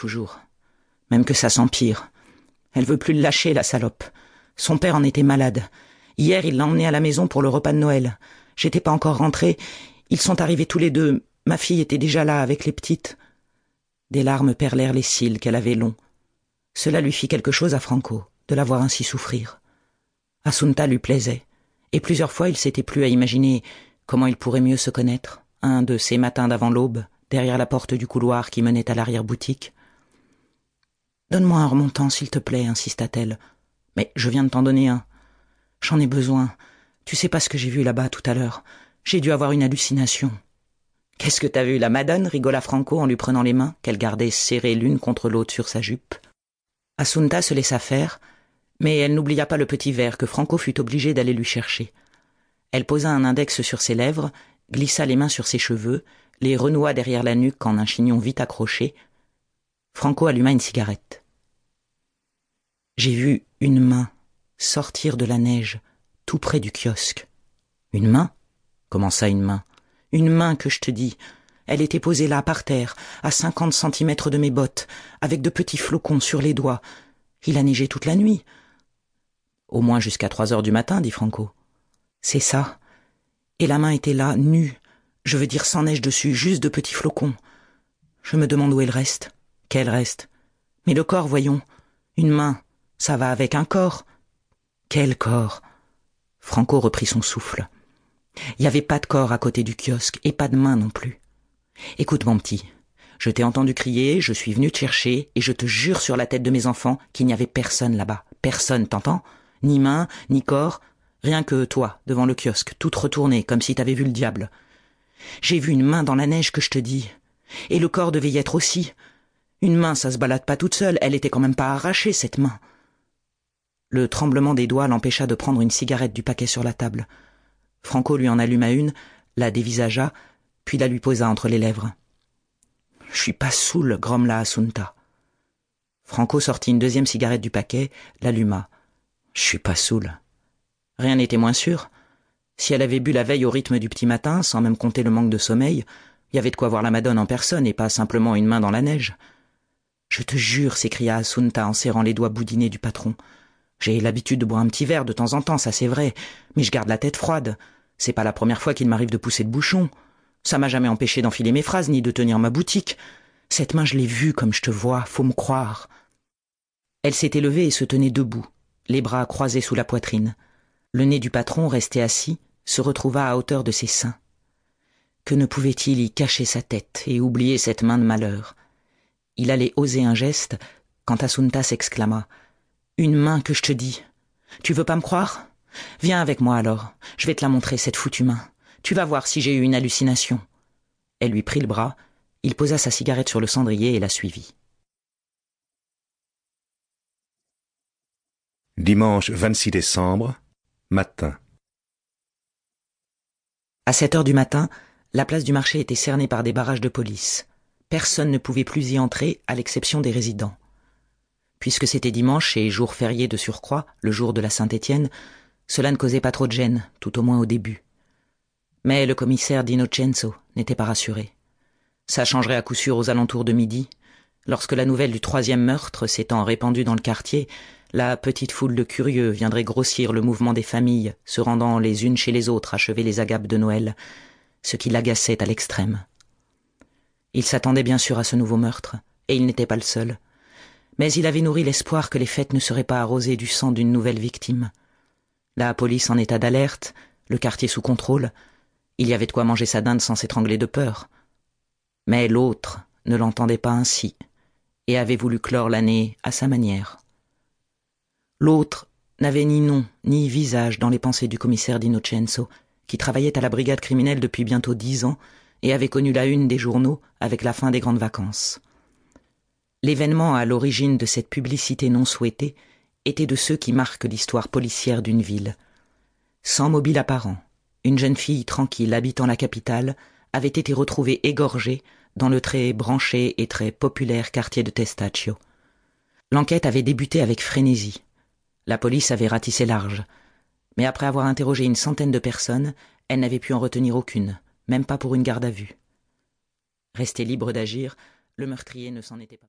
Toujours. Même que ça s'empire. Elle veut plus le lâcher, la salope. Son père en était malade. Hier, il l'a emmené à la maison pour le repas de Noël. J'étais pas encore rentrée. Ils sont arrivés tous les deux. Ma fille était déjà là avec les petites. Des larmes perlèrent les cils qu'elle avait longs. Cela lui fit quelque chose à Franco, de la voir ainsi souffrir. Assunta lui plaisait, et plusieurs fois il s'était plu à imaginer comment il pourrait mieux se connaître, un de ces matins d'avant l'aube, derrière la porte du couloir qui menait à l'arrière-boutique. Donne-moi un remontant, s'il te plaît, insista-t-elle. Mais je viens de t'en donner un. J'en ai besoin. Tu sais pas ce que j'ai vu là-bas tout à l'heure. J'ai dû avoir une hallucination. Qu'est-ce que t'as vu, la madone? rigola Franco en lui prenant les mains, qu'elle gardait serrées l'une contre l'autre sur sa jupe. Assunta se laissa faire, mais elle n'oublia pas le petit verre que Franco fut obligé d'aller lui chercher. Elle posa un index sur ses lèvres, glissa les mains sur ses cheveux, les renoua derrière la nuque en un chignon vite accroché. Franco alluma une cigarette. J'ai vu une main sortir de la neige, tout près du kiosque. Une main? Comment ça une main Une main que je te dis. Elle était posée là, par terre, à cinquante centimètres de mes bottes, avec de petits flocons sur les doigts. Il a neigé toute la nuit. Au moins jusqu'à trois heures du matin, dit Franco. C'est ça. Et la main était là, nue. Je veux dire sans neige dessus, juste de petits flocons. Je me demande où elle reste. Quel reste? Mais le corps, voyons. Une main, ça va avec un corps. Quel corps? Franco reprit son souffle. Il n'y avait pas de corps à côté du kiosque, et pas de main non plus. Écoute, mon petit, je t'ai entendu crier, je suis venu te chercher, et je te jure sur la tête de mes enfants qu'il n'y avait personne là-bas. Personne, t'entends? Ni main, ni corps, rien que toi, devant le kiosque, toute retournée, comme si t'avais vu le diable. J'ai vu une main dans la neige que je te dis. Et le corps devait y être aussi. Une main, ça se balade pas toute seule, elle était quand même pas arrachée, cette main. Le tremblement des doigts l'empêcha de prendre une cigarette du paquet sur la table. Franco lui en alluma une, la dévisagea, puis la lui posa entre les lèvres. Je suis pas saoul, grommela Assunta. Franco sortit une deuxième cigarette du paquet, l'alluma. Je suis pas saoul. Rien n'était moins sûr. Si elle avait bu la veille au rythme du petit matin, sans même compter le manque de sommeil, il y avait de quoi voir la Madone en personne et pas simplement une main dans la neige. Je te jure, s'écria Assunta en serrant les doigts boudinés du patron. J'ai l'habitude de boire un petit verre de temps en temps, ça c'est vrai, mais je garde la tête froide. C'est pas la première fois qu'il m'arrive de pousser le bouchon. Ça m'a jamais empêché d'enfiler mes phrases ni de tenir ma boutique. Cette main, je l'ai vue comme je te vois, faut me croire. Elle s'était levée et se tenait debout, les bras croisés sous la poitrine. Le nez du patron, resté assis, se retrouva à hauteur de ses seins. Que ne pouvait-il y cacher sa tête et oublier cette main de malheur? Il allait oser un geste quand Assunta s'exclama une main que je te dis. Tu veux pas me croire? Viens avec moi alors. Je vais te la montrer, cette foutue main. Tu vas voir si j'ai eu une hallucination. Elle lui prit le bras, il posa sa cigarette sur le cendrier et la suivit. Dimanche 26 décembre, matin. À sept heures du matin, la place du marché était cernée par des barrages de police. Personne ne pouvait plus y entrer, à l'exception des résidents. Puisque c'était dimanche et jour férié de surcroît, le jour de la Saint-Étienne, cela ne causait pas trop de gêne, tout au moins au début. Mais le commissaire d'Innocenzo n'était pas rassuré. Ça changerait à coup sûr aux alentours de midi, lorsque la nouvelle du troisième meurtre s'étant répandue dans le quartier, la petite foule de curieux viendrait grossir le mouvement des familles, se rendant les unes chez les autres achever les agapes de Noël, ce qui l'agaçait à l'extrême. Il s'attendait bien sûr à ce nouveau meurtre, et il n'était pas le seul mais il avait nourri l'espoir que les fêtes ne seraient pas arrosées du sang d'une nouvelle victime. La police en état d'alerte, le quartier sous contrôle, il y avait de quoi manger sa dinde sans s'étrangler de peur. Mais l'autre ne l'entendait pas ainsi, et avait voulu clore l'année à sa manière. L'autre n'avait ni nom ni visage dans les pensées du commissaire d'Innocenzo, qui travaillait à la brigade criminelle depuis bientôt dix ans et avait connu la une des journaux avec la fin des grandes vacances. L'événement à l'origine de cette publicité non souhaitée était de ceux qui marquent l'histoire policière d'une ville. Sans mobile apparent, une jeune fille tranquille habitant la capitale avait été retrouvée égorgée dans le très branché et très populaire quartier de Testaccio. L'enquête avait débuté avec frénésie. La police avait ratissé large, mais après avoir interrogé une centaine de personnes, elle n'avait pu en retenir aucune, même pas pour une garde à vue. Resté libre d'agir, le meurtrier ne s'en était pas.